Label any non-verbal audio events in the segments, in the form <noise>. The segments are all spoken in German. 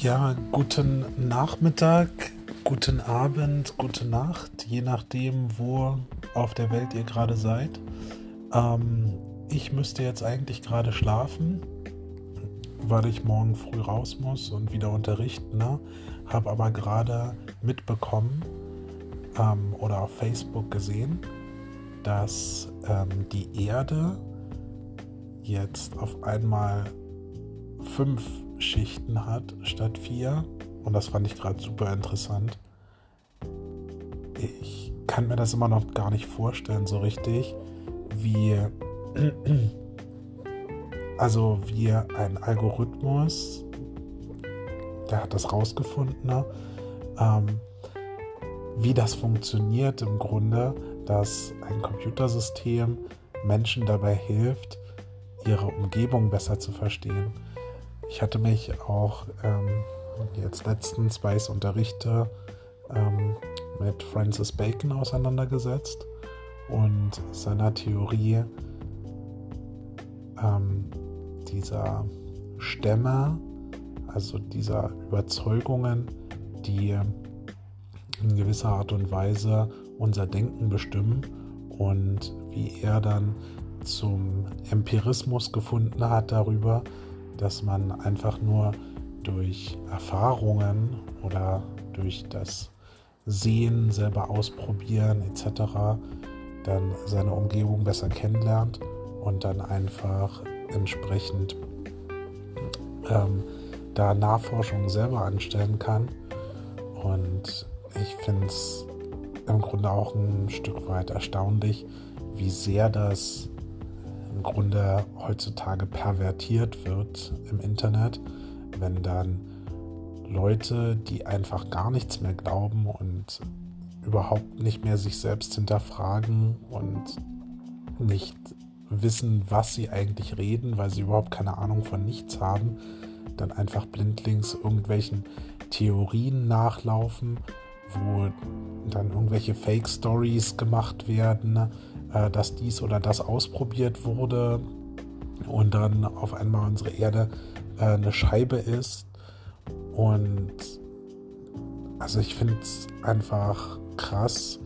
Ja, guten Nachmittag, guten Abend, gute Nacht, je nachdem, wo auf der Welt ihr gerade seid. Ähm, ich müsste jetzt eigentlich gerade schlafen, weil ich morgen früh raus muss und wieder unterrichten. Ne? Habe aber gerade mitbekommen ähm, oder auf Facebook gesehen, dass ähm, die Erde jetzt auf einmal fünf Schichten hat statt vier. Und das fand ich gerade super interessant. Ich kann mir das immer noch gar nicht vorstellen, so richtig, wie. <clears throat> Also, wie ein Algorithmus, der hat das rausgefunden, ähm, wie das funktioniert im Grunde, dass ein Computersystem Menschen dabei hilft, ihre Umgebung besser zu verstehen. Ich hatte mich auch ähm, jetzt letztens, weil ich unterrichte, ähm, mit Francis Bacon auseinandergesetzt und seiner Theorie ähm, dieser Stämme, also dieser Überzeugungen, die in gewisser Art und Weise unser Denken bestimmen und wie er dann zum Empirismus gefunden hat darüber, dass man einfach nur durch Erfahrungen oder durch das Sehen, selber ausprobieren etc. dann seine Umgebung besser kennenlernt und dann einfach entsprechend ähm, da Nachforschungen selber anstellen kann. Und ich finde es im Grunde auch ein Stück weit erstaunlich, wie sehr das im Grunde heutzutage pervertiert wird im Internet, wenn dann Leute, die einfach gar nichts mehr glauben und überhaupt nicht mehr sich selbst hinterfragen und nicht wissen, was sie eigentlich reden, weil sie überhaupt keine Ahnung von nichts haben, dann einfach blindlings irgendwelchen Theorien nachlaufen, wo dann irgendwelche Fake Stories gemacht werden, äh, dass dies oder das ausprobiert wurde und dann auf einmal unsere Erde äh, eine Scheibe ist. Und also ich finde es einfach krass,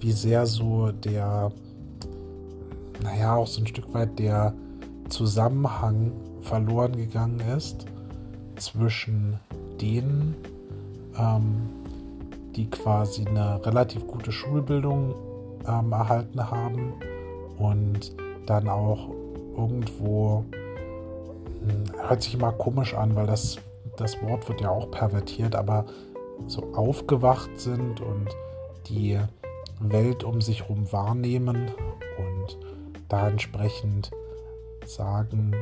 wie sehr so der, naja, auch so ein Stück weit der Zusammenhang verloren gegangen ist zwischen denen, ähm, die quasi eine relativ gute Schulbildung ähm, erhalten haben und dann auch irgendwo, hm, hört sich immer komisch an, weil das, das Wort wird ja auch pervertiert, aber so aufgewacht sind und die Welt um sich herum wahrnehmen und da entsprechend sagen,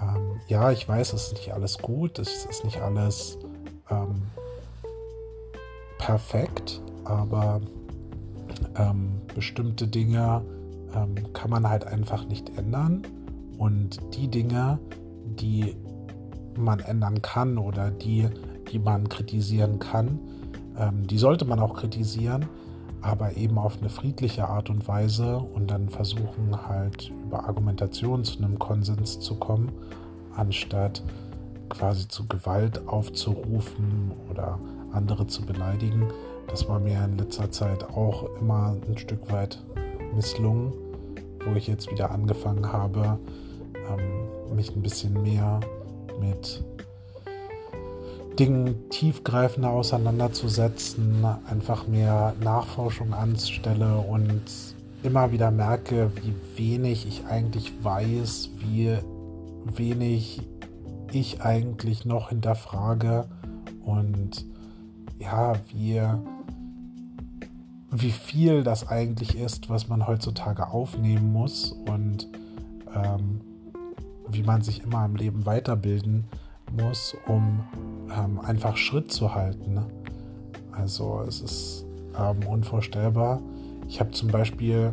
ähm, ja, ich weiß, es ist nicht alles gut, es ist nicht alles ähm, perfekt, aber ähm, bestimmte Dinge ähm, kann man halt einfach nicht ändern. Und die Dinge, die man ändern kann oder die, die man kritisieren kann, ähm, die sollte man auch kritisieren, aber eben auf eine friedliche Art und Weise und dann versuchen halt über Argumentation zu einem Konsens zu kommen, anstatt quasi zu Gewalt aufzurufen oder andere zu beleidigen. Das war mir in letzter Zeit auch immer ein Stück weit misslungen, wo ich jetzt wieder angefangen habe, ähm, mich ein bisschen mehr mit Dingen tiefgreifender auseinanderzusetzen, einfach mehr Nachforschung anstelle und immer wieder merke, wie wenig ich eigentlich weiß, wie wenig ich eigentlich noch hinterfrage und ja, wie wie viel das eigentlich ist, was man heutzutage aufnehmen muss und ähm, wie man sich immer im Leben weiterbilden muss, um ähm, einfach Schritt zu halten. Ne? Also es ist ähm, unvorstellbar. Ich habe zum Beispiel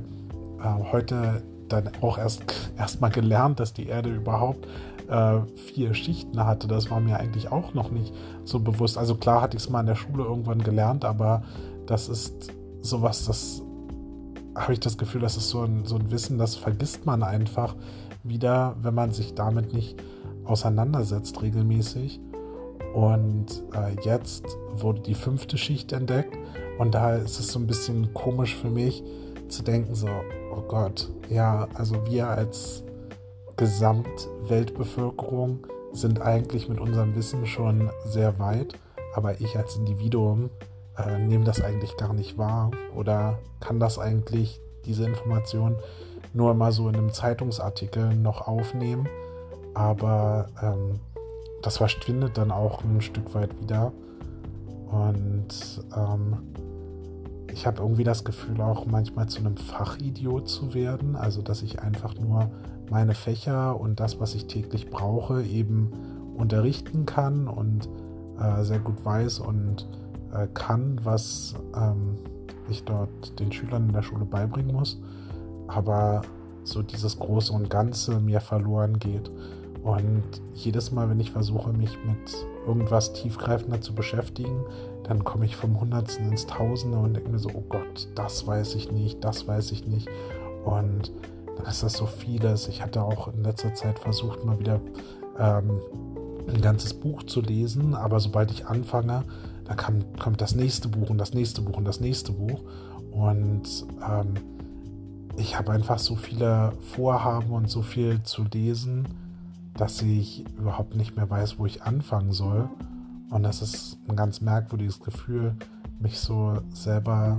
äh, heute dann auch erst <laughs> erstmal gelernt, dass die Erde überhaupt äh, vier Schichten hatte. Das war mir eigentlich auch noch nicht so bewusst. Also klar hatte ich es mal in der Schule irgendwann gelernt, aber das ist sowas, das habe ich das Gefühl, das ist so ein, so ein Wissen, das vergisst man einfach wieder, wenn man sich damit nicht auseinandersetzt regelmäßig. Und äh, jetzt wurde die fünfte Schicht entdeckt. Und da ist es so ein bisschen komisch für mich zu denken, so, oh Gott, ja, also wir als Gesamtweltbevölkerung sind eigentlich mit unserem Wissen schon sehr weit, aber ich als Individuum äh, nehme das eigentlich gar nicht wahr oder kann das eigentlich, diese Information, nur mal so in einem Zeitungsartikel noch aufnehmen, aber ähm, das verschwindet dann auch ein Stück weit wieder. Und ähm, ich habe irgendwie das Gefühl, auch manchmal zu einem Fachidiot zu werden. Also, dass ich einfach nur meine Fächer und das, was ich täglich brauche, eben unterrichten kann und äh, sehr gut weiß und äh, kann, was ähm, ich dort den Schülern in der Schule beibringen muss. Aber so dieses Große und Ganze mir verloren geht. Und jedes Mal, wenn ich versuche, mich mit irgendwas tiefgreifender zu beschäftigen, dann komme ich vom Hundertsten ins Tausende und denke mir so, oh Gott, das weiß ich nicht, das weiß ich nicht. Und dann ist das so vieles. Ich hatte auch in letzter Zeit versucht, mal wieder ähm, ein ganzes Buch zu lesen, aber sobald ich anfange, dann kam, kommt das nächste Buch und das nächste Buch und das nächste Buch. Und ähm, ich habe einfach so viele Vorhaben und so viel zu lesen, dass ich überhaupt nicht mehr weiß, wo ich anfangen soll. Und das ist ein ganz merkwürdiges Gefühl, mich so selber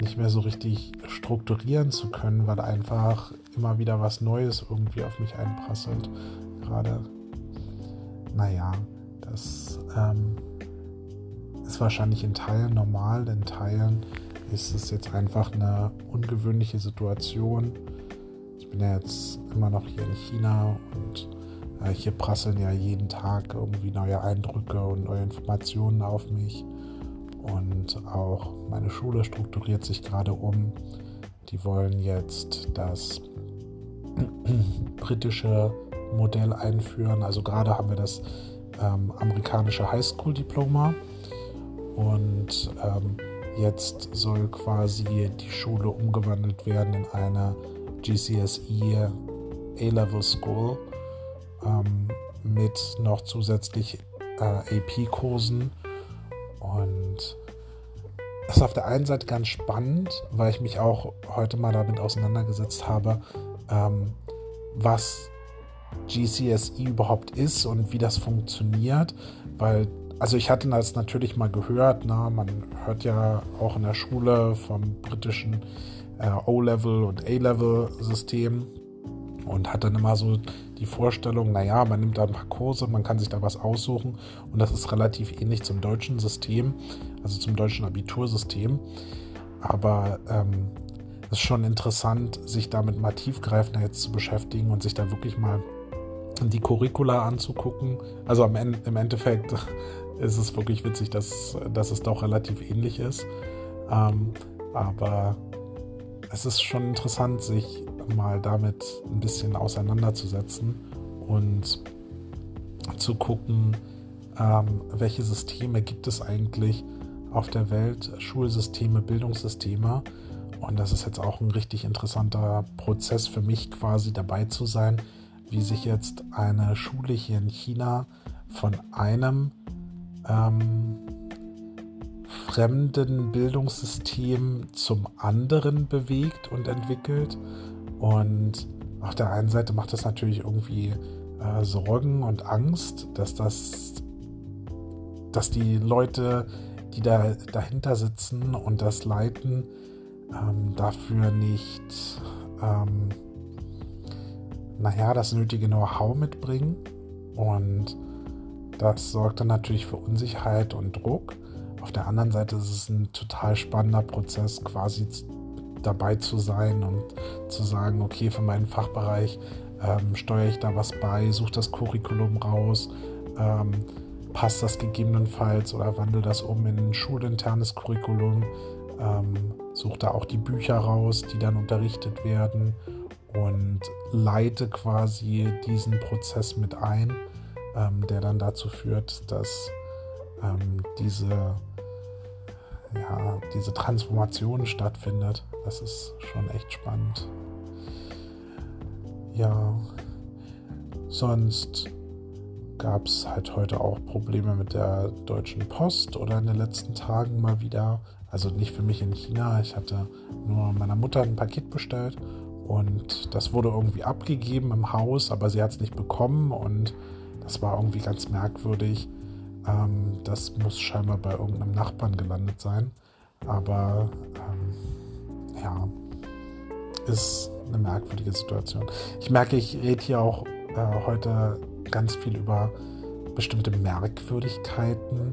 nicht mehr so richtig strukturieren zu können, weil einfach immer wieder was Neues irgendwie auf mich einprasselt. Gerade, naja, das ähm, wahrscheinlich in Teilen normal, in Teilen ist es jetzt einfach eine ungewöhnliche Situation. Ich bin ja jetzt immer noch hier in China und äh, hier prasseln ja jeden Tag irgendwie neue Eindrücke und neue Informationen auf mich. Und auch meine Schule strukturiert sich gerade um. Die wollen jetzt das <clears throat> britische Modell einführen. Also gerade haben wir das ähm, amerikanische Highschool-Diploma. Und ähm, jetzt soll quasi die Schule umgewandelt werden in eine GCSE A-Level School ähm, mit noch zusätzlich äh, AP-Kursen. Und das ist auf der einen Seite ganz spannend, weil ich mich auch heute mal damit auseinandergesetzt habe, ähm, was GCSE überhaupt ist und wie das funktioniert, weil also ich hatte das natürlich mal gehört, na, man hört ja auch in der Schule vom britischen äh, O-Level und A-Level-System und hat dann immer so die Vorstellung, naja, man nimmt da ein paar Kurse, man kann sich da was aussuchen und das ist relativ ähnlich zum deutschen System, also zum deutschen Abitursystem. Aber ähm, es ist schon interessant, sich damit mal tiefgreifender jetzt zu beschäftigen und sich da wirklich mal die Curricula anzugucken. Also am im Endeffekt ist es wirklich witzig, dass, dass es doch relativ ähnlich ist. Ähm, aber es ist schon interessant, sich mal damit ein bisschen auseinanderzusetzen und zu gucken, ähm, welche Systeme gibt es eigentlich auf der Welt, Schulsysteme, Bildungssysteme. Und das ist jetzt auch ein richtig interessanter Prozess für mich quasi dabei zu sein, wie sich jetzt eine Schule hier in China von einem ähm, fremden Bildungssystem zum anderen bewegt und entwickelt. Und auf der einen Seite macht das natürlich irgendwie äh, Sorgen und Angst, dass das, dass die Leute, die da dahinter sitzen und das leiten, ähm, dafür nicht, ähm, naja, das nötige Know-how mitbringen. Und das sorgt dann natürlich für Unsicherheit und Druck. Auf der anderen Seite ist es ein total spannender Prozess, quasi dabei zu sein und zu sagen, okay, für meinen Fachbereich ähm, steuere ich da was bei, suche das Curriculum raus, ähm, passt das gegebenenfalls oder wandle das um in ein schulinternes Curriculum, ähm, suche da auch die Bücher raus, die dann unterrichtet werden und leite quasi diesen Prozess mit ein, ähm, der dann dazu führt, dass ähm, diese ja, diese Transformation stattfindet. Das ist schon echt spannend. Ja, sonst gab es halt heute auch Probleme mit der Deutschen Post oder in den letzten Tagen mal wieder. Also nicht für mich in China. Ich hatte nur meiner Mutter ein Paket bestellt und das wurde irgendwie abgegeben im Haus, aber sie hat es nicht bekommen und das war irgendwie ganz merkwürdig. Ähm, das muss scheinbar bei irgendeinem Nachbarn gelandet sein. Aber ähm, ja, ist eine merkwürdige Situation. Ich merke, ich rede hier auch äh, heute ganz viel über bestimmte Merkwürdigkeiten.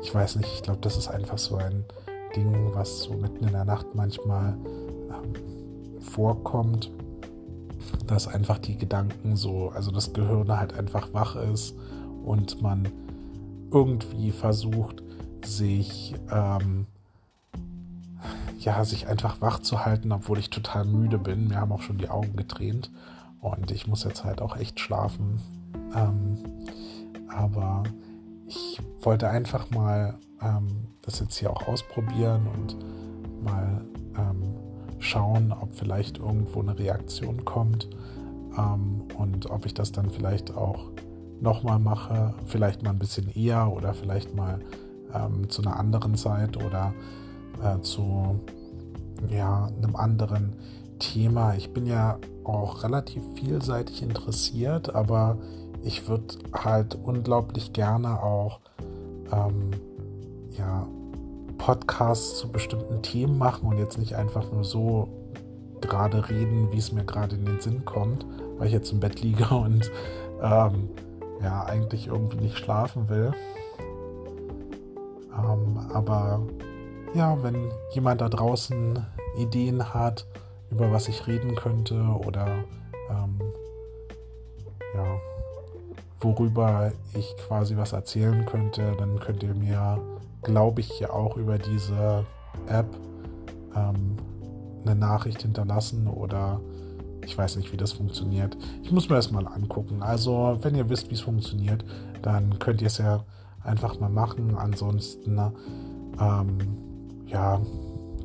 Ich weiß nicht, ich glaube, das ist einfach so ein Ding, was so mitten in der Nacht manchmal ähm, vorkommt, dass einfach die Gedanken so, also das Gehirn halt einfach wach ist und man irgendwie versucht, sich ähm, ja, sich einfach wach zu halten, obwohl ich total müde bin. Mir haben auch schon die Augen getränt und ich muss jetzt halt auch echt schlafen. Ähm, aber ich wollte einfach mal ähm, das jetzt hier auch ausprobieren und mal ähm, schauen, ob vielleicht irgendwo eine Reaktion kommt ähm, und ob ich das dann vielleicht auch nochmal mache, vielleicht mal ein bisschen eher oder vielleicht mal ähm, zu einer anderen Zeit oder äh, zu ja, einem anderen Thema. Ich bin ja auch relativ vielseitig interessiert, aber ich würde halt unglaublich gerne auch ähm, ja, Podcasts zu bestimmten Themen machen und jetzt nicht einfach nur so gerade reden, wie es mir gerade in den Sinn kommt, weil ich jetzt im Bett liege <laughs> und ähm, ja, eigentlich irgendwie nicht schlafen will. Ähm, aber ja, wenn jemand da draußen Ideen hat, über was ich reden könnte oder ähm, ja, worüber ich quasi was erzählen könnte, dann könnt ihr mir, glaube ich, ja auch über diese App ähm, eine Nachricht hinterlassen oder ich weiß nicht, wie das funktioniert. Ich muss mir das mal angucken. Also, wenn ihr wisst, wie es funktioniert, dann könnt ihr es ja einfach mal machen. Ansonsten, ähm, ja,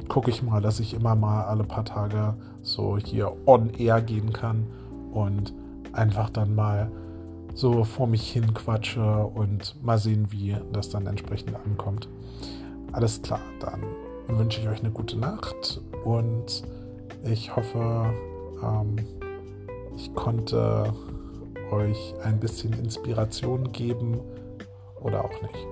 gucke ich mal, dass ich immer mal alle paar Tage so hier on air gehen kann und einfach dann mal so vor mich hin quatsche und mal sehen, wie das dann entsprechend ankommt. Alles klar, dann wünsche ich euch eine gute Nacht und ich hoffe, ähm, ich konnte euch ein bisschen Inspiration geben oder auch nicht.